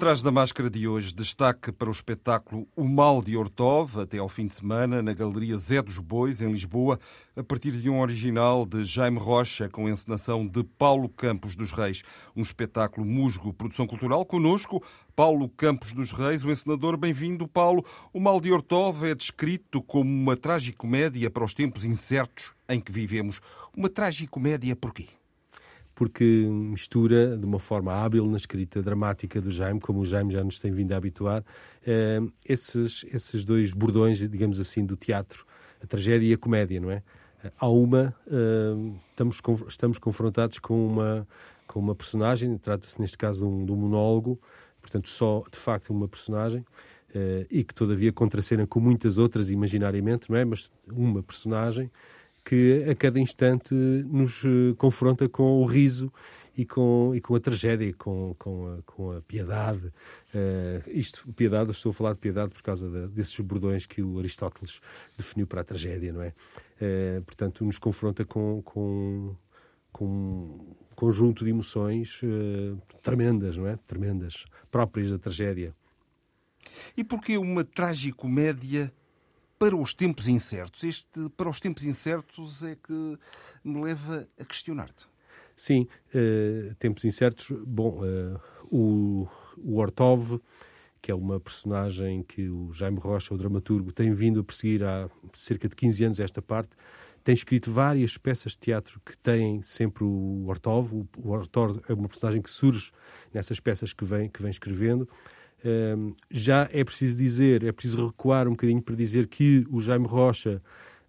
Atrás da máscara. De hoje, destaque para o espetáculo O Mal de Ortov, até ao fim de semana, na Galeria Zé dos Bois, em Lisboa, a partir de um original de Jaime Rocha, com encenação de Paulo Campos dos Reis. Um espetáculo musgo, produção cultural. Conosco, Paulo Campos dos Reis, o encenador. Bem-vindo, Paulo. O Mal de Ortov é descrito como uma tragicomédia para os tempos incertos em que vivemos. Uma tragicomédia porquê? Porque mistura de uma forma hábil na escrita dramática do Jaime, como o Jaime já nos tem vindo a habituar, eh, esses, esses dois bordões, digamos assim, do teatro, a tragédia e a comédia, não é? Há uma, eh, estamos, estamos confrontados com uma, com uma personagem, trata-se neste caso de um, de um, monólogo, portanto só de facto uma personagem, eh, e que todavia contracena com muitas outras imaginariamente, não é? Mas uma personagem que a cada instante nos eh, confronta com o riso e com, e com a tragédia, com, com, a, com a piedade. Uh, isto, piedade, estou a falar de piedade por causa de, desses bordões que o Aristóteles definiu para a tragédia, não é? Uh, portanto, nos confronta com, com, com um conjunto de emoções uh, tremendas, não é? Tremendas, próprias da tragédia. E porquê uma tragicomédia para os tempos incertos. Este para os tempos incertos é que me leva a questionar-te. Sim, uh, tempos incertos. Bom, uh, o, o Ortov, que é uma personagem que o Jaime Rocha, o dramaturgo, tem vindo a perseguir há cerca de 15 anos esta parte, tem escrito várias peças de teatro que têm sempre o Ortov. O, o Ortov é uma personagem que surge nessas peças que vem, que vem escrevendo já é preciso dizer, é preciso recuar um bocadinho para dizer que o Jaime Rocha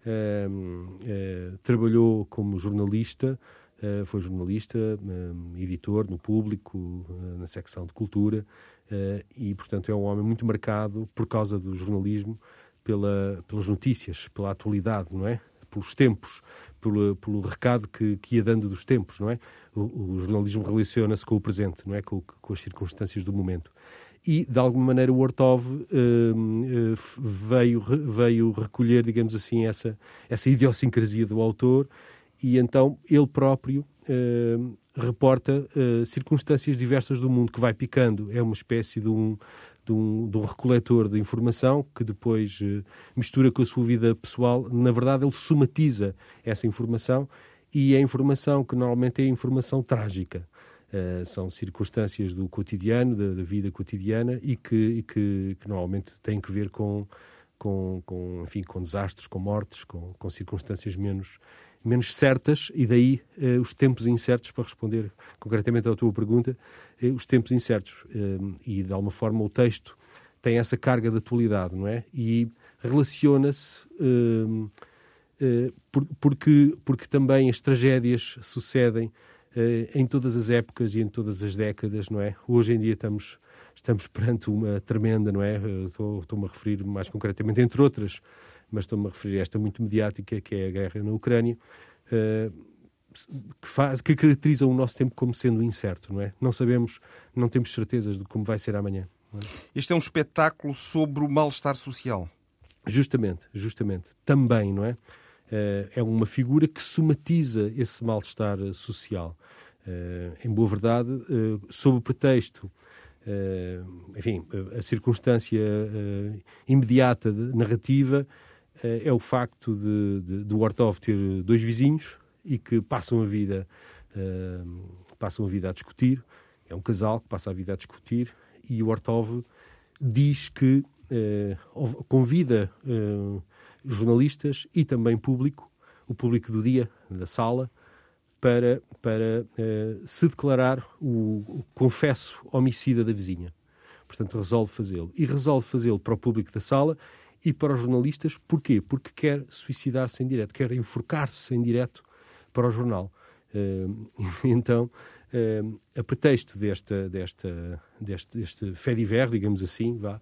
uh, trabalhou como jornalista, uh, foi jornalista, editor no público, eh, na secção de cultura, e, portanto, é um homem muito marcado por causa do jornalismo, pela, pelas notícias, pela atualidade, não é? Pelos tempos, pelo, pelo recado que, que ia dando dos tempos, não é? O, o jornalismo relaciona-se com o presente, não é? Com, com as circunstâncias do momento e, de alguma maneira, o Ortov uh, uh, veio, veio recolher, digamos assim, essa, essa idiosincrasia do autor e então ele próprio uh, reporta circunstâncias diversas do mundo que vai picando. É uma espécie de um, de um, de um recoletor de informação que depois mistura com a sua vida pessoal. Na verdade, ele somatiza essa informação e é informação que normalmente é informação trágica. Uh, são circunstâncias do cotidiano, da, da vida cotidiana e que, e que, que, normalmente têm que ver com, com, com, enfim, com desastres, com mortes, com, com circunstâncias menos, menos certas e daí uh, os tempos incertos, para responder concretamente à tua pergunta, uh, os tempos incertos. e de alguma forma o texto tem essa carga de atualidade, não é? E relaciona-se por, porque, porque também as tragédias sucedem eh, em todas as épocas e em todas as décadas, não é? Hoje em dia estamos, estamos perante uma tremenda, não é? Estou-me a referir mais concretamente, entre outras, mas estou-me a referir a esta muito mediática, que é a guerra na Ucrânia, eh, que, faz, que caracteriza o nosso tempo como sendo incerto, não é? Não sabemos, não temos certezas de como vai ser amanhã. É? Este é um espetáculo sobre o mal-estar social. Justamente, justamente. Também, não é? Eh, é uma figura que somatiza esse mal-estar social. Eh, em boa verdade, eh, sob o pretexto enfim, a circunstância imediata de, narrativa é o facto de, de, de Ortov ter dois vizinhos e que passam a vida passam a vida a discutir. É um casal que passa a vida a discutir e o Ortov diz que convida jornalistas e também público, o público do dia, da sala, para, para uh, se declarar o, o, confesso homicida da vizinha. Portanto, resolve fazê-lo. E resolve fazê-lo para o público da sala e para os jornalistas. Porquê? Porque quer suicidar-se em direto, quer enforcar-se em direto para o jornal. Uh, então, uh, a pretexto desta, desta, deste, deste fé diver, digamos assim, vá,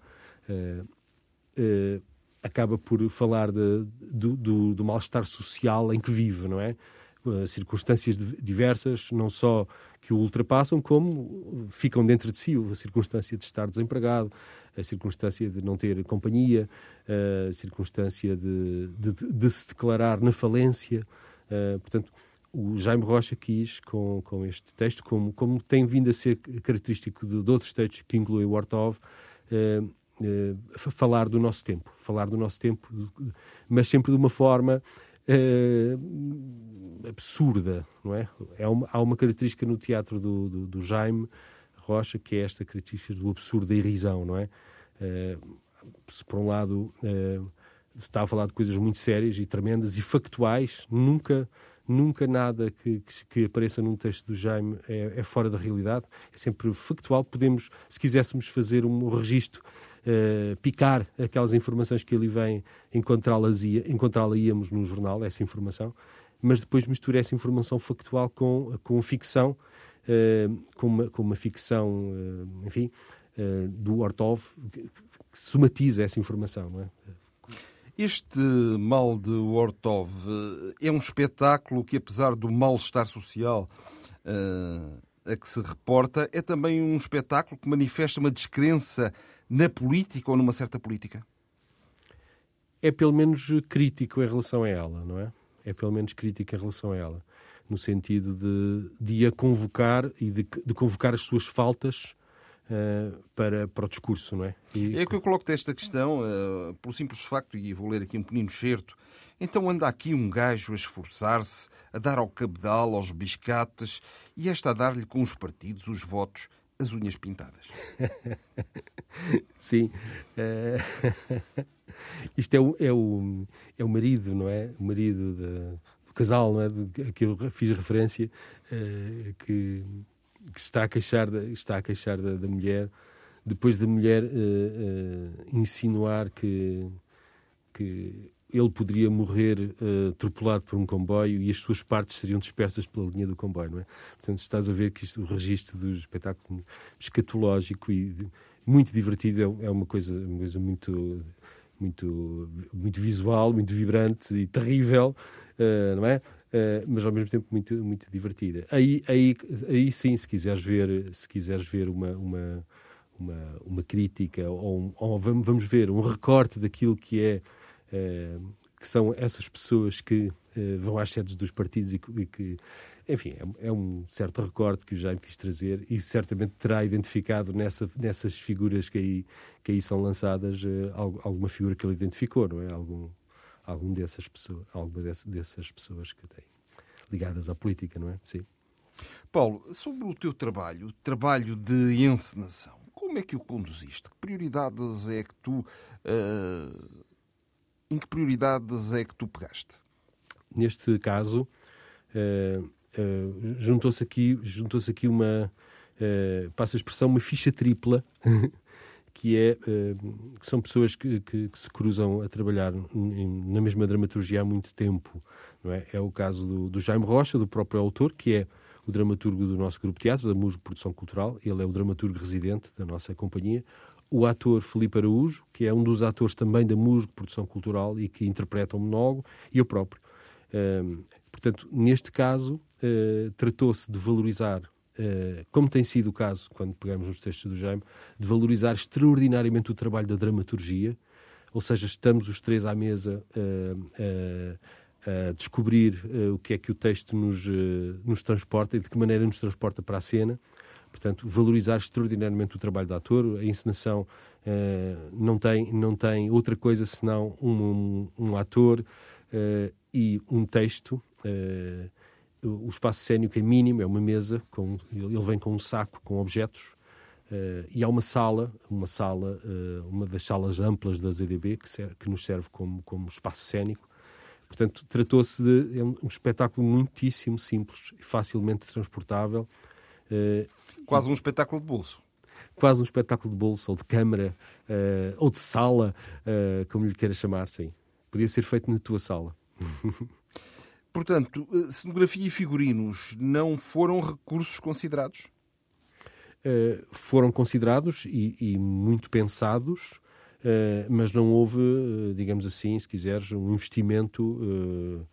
acaba por falar de, do, do, do mal-estar social em que vive, não é? circunstâncias diversas, não só que o ultrapassam, como ficam dentro de si a circunstância de estar desempregado, a circunstância de não ter companhia, a circunstância de, de, de se declarar na falência. portanto, o Jaime Rocha quis, com, com este texto, como, como tem vindo a ser característico de, de outros textos que incluem o Ortov, eh, falar do nosso tempo, falar do nosso tempo, mas sempre de uma forma eh, absurda, não é? é uma, há uma característica no teatro do, do, do, Jaime Rocha que é esta característica do absurdo da irrisão, não é? Eh, se por um lado está a falar de coisas muito sérias e tremendas e factuais, nunca nunca nada que, que, que, apareça num texto do Jaime é, é, fora da realidade, é sempre factual. Podemos, se quiséssemos fazer um registro, uh, picar aquelas informações que ali vem, encontrá-las encontrá íamos no jornal, essa informação, mas depois mistura essa informação factual com, com ficção, uh, com, uma, com uma ficção, uh, enfim, do Ortov, que, que somatiza essa informação, não é? Este mal de Ortov eh, é um espetáculo que, apesar do mal-estar social uh, a que se reporta, é também um espetáculo que manifesta uma descrença na política ou numa certa política? É pelo menos crítico em relação a ela, não é? É pelo menos crítico em relação a ela. No sentido de, de a convocar e de, de convocar as suas faltas para, para o discurso, não é? E... É que eu coloco-te esta questão, uh, pelo simples facto, e vou ler aqui um pequenino certo, então anda aqui um gajo a esforçar-se, a dar ao cabedal, aos biscates, e esta a dar-lhe com os partidos os votos, as unhas pintadas. Sim. Uh... Isto é o, é, o, é o marido, não é? O marido de, do casal, não é? De, que eu fiz referência, uh, que que está a queixar da, está a queixar da, da mulher, depois da mulher uh, uh, insinuar que, que ele poderia morrer uh, atropelado por um comboio e as suas partes seriam dispersas pela linha do comboio, não é? Portanto, estás a ver que isto, o registro do espetáculo escatológico e muito divertido é, é uma coisa, uma coisa muito, muito, muito visual, muito vibrante e terrível, uh, não é? Uh, mas ao mesmo tempo muito, muito divertida. Aí, aí, aí sim, se quiseres ver, se quiseres ver uma, uma, uma, uma crítica ou, ou, vamos ver um recorte daquilo que é uh, que são essas pessoas que uh, vão às sedes dos partidos e, e que, enfim, é, é, um certo recorte que o Jaime quis trazer e certamente terá identificado nessa, nessas figuras que aí, que aí são lançadas alguma figura que ele identificou, não é? Algum, algum dessas pessoas, alguma dessas, dessas pessoas que têm ligadas à política, não é? Sim. Paulo, sobre o teu trabalho, trabalho de encenação, como é que o conduziste? Que prioridades é que tu uh, em que prioridades é que tu pegaste? Neste caso, uh, uh, juntou-se aqui, juntou-se aqui uma, uh, passa a expressão, uma ficha tripla que é uh, que são pessoas que, que, que, se cruzam a trabalhar na mesma dramaturgia há muito tempo. Não é? é o caso do, do, Jaime Rocha, do próprio autor, que é o dramaturgo do nosso grupo de teatro, da Musgo Produção Cultural. Ele é o dramaturgo residente da nossa companhia. O ator Felipe Araújo, que é um dos atores também da Musgo Produção Cultural e que interpreta o monólogo, e eu próprio. Uh, portanto, neste caso, uh, tratou-se de valorizar eh, como tem sido o caso quando pegamos nos textos do Jaime, de valorizar extraordinariamente o trabalho da dramaturgia, ou seja, estamos os três à mesa uh, a descobrir o que é que o texto nos, nos transporta e de que maneira nos transporta para a cena. Portanto, valorizar extraordinariamente o trabalho do ator, a encenação não, tem, não tem outra coisa senão um, um, um ator e um texto o espaço cénico é mínimo, é uma mesa, com, ele vem com um saco com objetos uh, e há uma sala, uma sala, uh, uma das salas amplas da ZDB que, serve, que nos serve como, como espaço cénico. Portanto, tratou-se de é um, um, espetáculo muitíssimo simples e facilmente transportável. Uh, Quase um espetáculo de bolso. quase um espetáculo de bolso, ou de câmara, ou de sala, como lhe queiras chamar, sim. Podia ser feito na tua sala. Portanto, cenografia e figurinos não foram recursos considerados? Uh, foram considerados e, e muito pensados, uh, mas não houve, digamos assim, se quiseres, um investimento uh,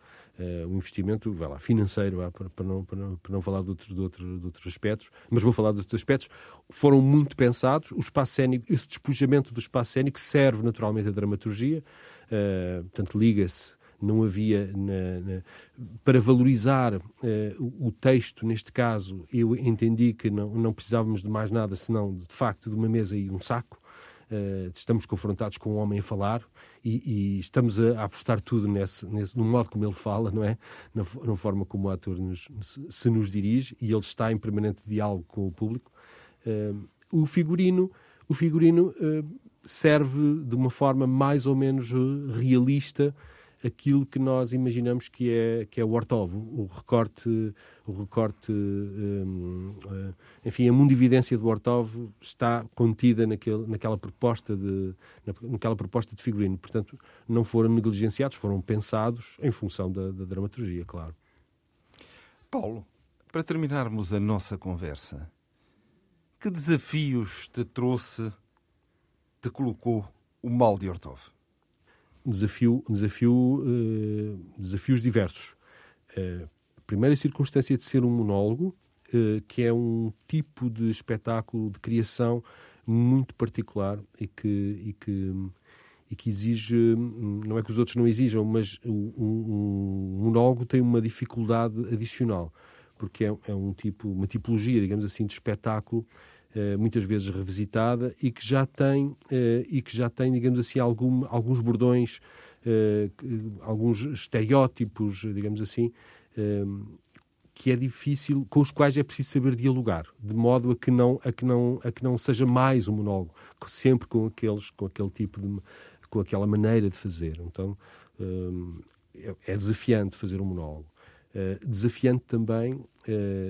um investimento vai lá, financeiro, para, para, não, para, não, para não falar de outros, de, outros, de outros aspectos, mas vou falar de outros aspectos, foram muito pensados. O espaço cénico, esse despojamento do espaço cénico serve naturalmente à dramaturgia, portanto, liga-se não havia na, na, para valorizar uh, o, o, texto neste caso eu entendi que não, não precisávamos de mais nada senão de facto de uma mesa e um saco uh, estamos confrontados com um homem a falar e, e estamos a, a, apostar tudo nesse, nesse, no modo como ele fala, não é? Na, na forma como o ator nos, se nos dirige e ele está em permanente diálogo com o público. Uh, o figurino, o figurino serve de uma forma mais ou menos realista aquilo que nós imaginamos que é, que é o Ortov, o recorte, o recorte um, uh, enfim, a mundividência do Ortov está contida naquele, naquela, proposta de, naquela proposta de figurino. Portanto, não foram negligenciados, foram pensados em função da, da dramaturgia, claro. Paulo, para terminarmos a nossa conversa, que desafios te trouxe, te colocou o mal de Ortov? Desafio, desafio, uh, desafios diversos. Uh, primeira circunstância de ser um monólogo, uh, que é um tipo de espetáculo de criação muito particular e que, e que, e que exige, não é que os outros não exijam, mas um, um monólogo tem uma dificuldade adicional, porque é, é um tipo, uma tipologia, digamos assim, de espetáculo muitas vezes revisitada e que já tem eh, e que já tem digamos assim algum, alguns bordões eh, alguns estereótipos digamos assim que é difícil com os quais é preciso saber dialogar de modo a que não a que não a que não seja mais um monólogo sempre com aqueles com aquele tipo de com aquela maneira de fazer. Então é, é desafiante fazer um monólogo. Desafiante também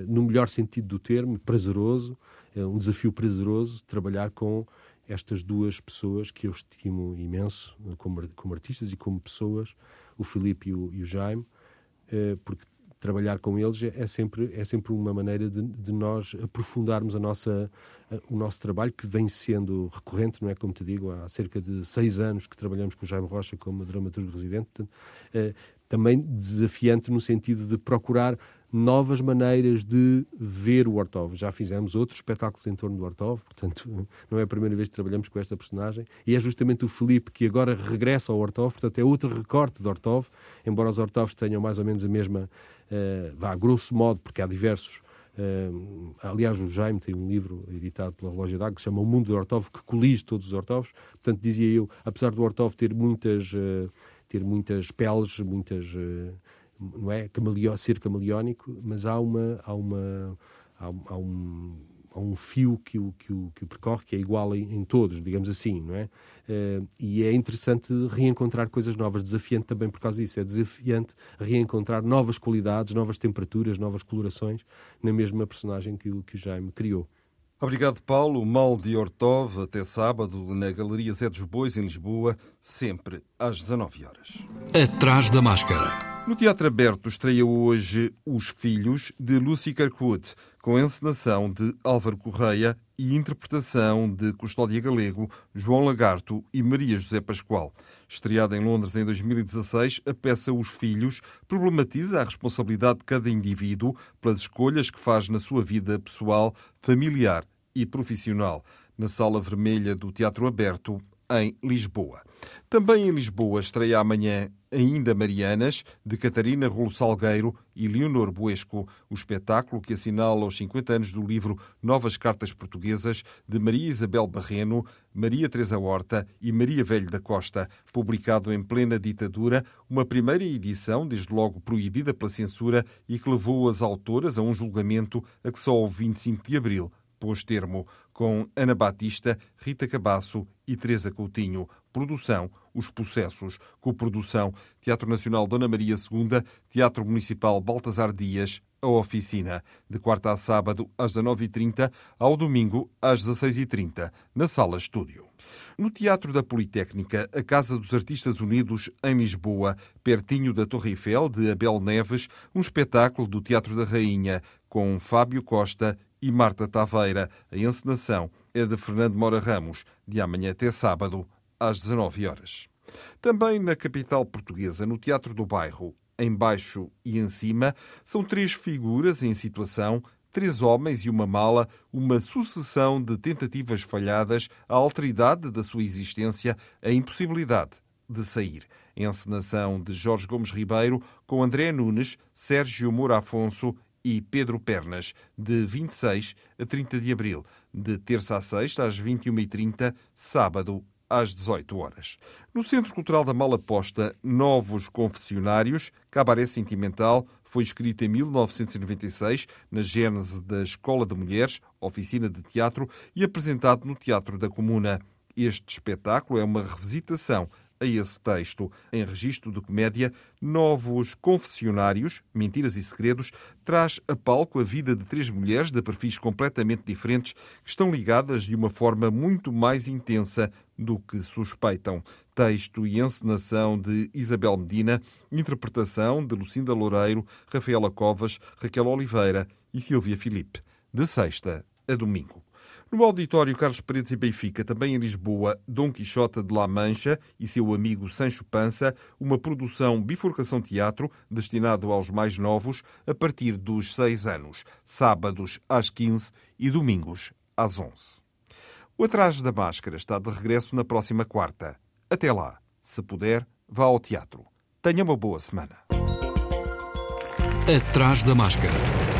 no melhor sentido do termo prazeroso um desafio prazeroso trabalhar com estas duas pessoas que eu estimo imenso como, como artistas e como pessoas, o Filipe e o, e o Jaime, eh, porque trabalhar com eles é, é sempre, é sempre uma maneira de, de nós aprofundarmos a nossa, o nosso trabalho, que vem sendo recorrente, não é? Como te digo, há cerca de seis anos que trabalhamos com o Jaime Rocha como dramaturgo residente. Eh, também desafiante no sentido de procurar novas maneiras de ver o Ortov. Já fizemos outros espetáculos em torno do Ortov, portanto, não é a primeira vez que trabalhamos com esta personagem. E é justamente o Felipe que agora regressa ao Ortov, portanto, é outro recorte do Ortov, embora os Ortovs tenham mais ou menos a mesma, vá, grosso modo, porque há diversos. Uh, aliás, o Jaime tem um livro editado pela Relógio d'Água que se chama O Mundo do Ortov, que colige todos os Ortovs. Portanto, dizia eu, apesar do Ortov ter muitas, uh, ter muitas peles, muitas não é Camaleo, ser camaleónico, mas há uma há uma há, há um há um fio que o, que o, que o percorre que é igual em, em todos, digamos assim, não é? Uh, e é interessante reencontrar coisas novas, desafiante também por causa disso, é desafiante reencontrar novas qualidades, novas temperaturas, novas colorações na mesma personagem que o, que o Jaime criou. Obrigado, Paulo. Mal de Ortov, até sábado, na Galeria Zé dos Bois, em Lisboa, sempre às 19 horas. Atrás da máscara. No Teatro Aberto estreia hoje Os Filhos, de Lucy Kirkwood, com encenação de Álvaro Correia e interpretação de Custódia Galego, João Lagarto e Maria José Pascoal. Estreada em Londres em 2016, a peça Os Filhos problematiza a responsabilidade de cada indivíduo pelas escolhas que faz na sua vida pessoal, familiar e profissional. Na Sala Vermelha do Teatro Aberto, em Lisboa. Também em Lisboa estreia amanhã Ainda Marianas, de Catarina Rolo Salgueiro e Leonor Buesco, o espetáculo que assinala os 50 anos do livro Novas Cartas Portuguesas de Maria Isabel Barreno, Maria Teresa Horta e Maria Velho da Costa, publicado em plena ditadura, uma primeira edição, desde logo proibida pela censura e que levou as autoras a um julgamento a que só o 25 de abril pôs termo, com Ana Batista, Rita Cabasso e Teresa Coutinho. Produção, Os Processos. Coprodução, Teatro Nacional Dona Maria II, Teatro Municipal Baltasar Dias, a oficina, de quarta a sábado às 19h30, ao domingo às 16h30, na Sala Estúdio. No Teatro da Politécnica, a Casa dos Artistas Unidos, em Lisboa, pertinho da Torre Eiffel, de Abel Neves, um espetáculo do Teatro da Rainha, com Fábio Costa e Marta Taveira. A encenação é de Fernando Mora Ramos, de amanhã até sábado, às 19 horas. Também na capital portuguesa, no Teatro do Bairro, em baixo e em cima, são três figuras em situação, três homens e uma mala, uma sucessão de tentativas falhadas, a alteridade da sua existência, a impossibilidade de sair. Encenação de Jorge Gomes Ribeiro, com André Nunes, Sérgio Moura Afonso e Pedro Pernas, de 26 a 30 de abril, de terça a sexta às 21h30, sábado às 18 horas. No Centro Cultural da Malaposta, Novos Confessionários, Cabaré Sentimental, foi escrito em 1996, na gênese da Escola de Mulheres, oficina de teatro, e apresentado no Teatro da Comuna. Este espetáculo é uma revisitação a esse texto. Em registro de comédia, Novos Confessionários, Mentiras e Segredos, traz a palco a vida de três mulheres de perfis completamente diferentes que estão ligadas de uma forma muito mais intensa do que suspeitam. Texto e encenação de Isabel Medina, interpretação de Lucinda Loureiro, Rafaela Covas, Raquel Oliveira e Silvia Filipe. De sexta a domingo. No auditório Carlos Paredes e Benfica, também em Lisboa, Dom Quixote de La Mancha e seu amigo Sancho Pança, uma produção Bifurcação Teatro, destinado aos mais novos, a partir dos seis anos, sábados às 15 e domingos às 11. O Atrás da Máscara está de regresso na próxima quarta. Até lá, se puder, vá ao teatro. Tenha uma boa semana. Atrás da Máscara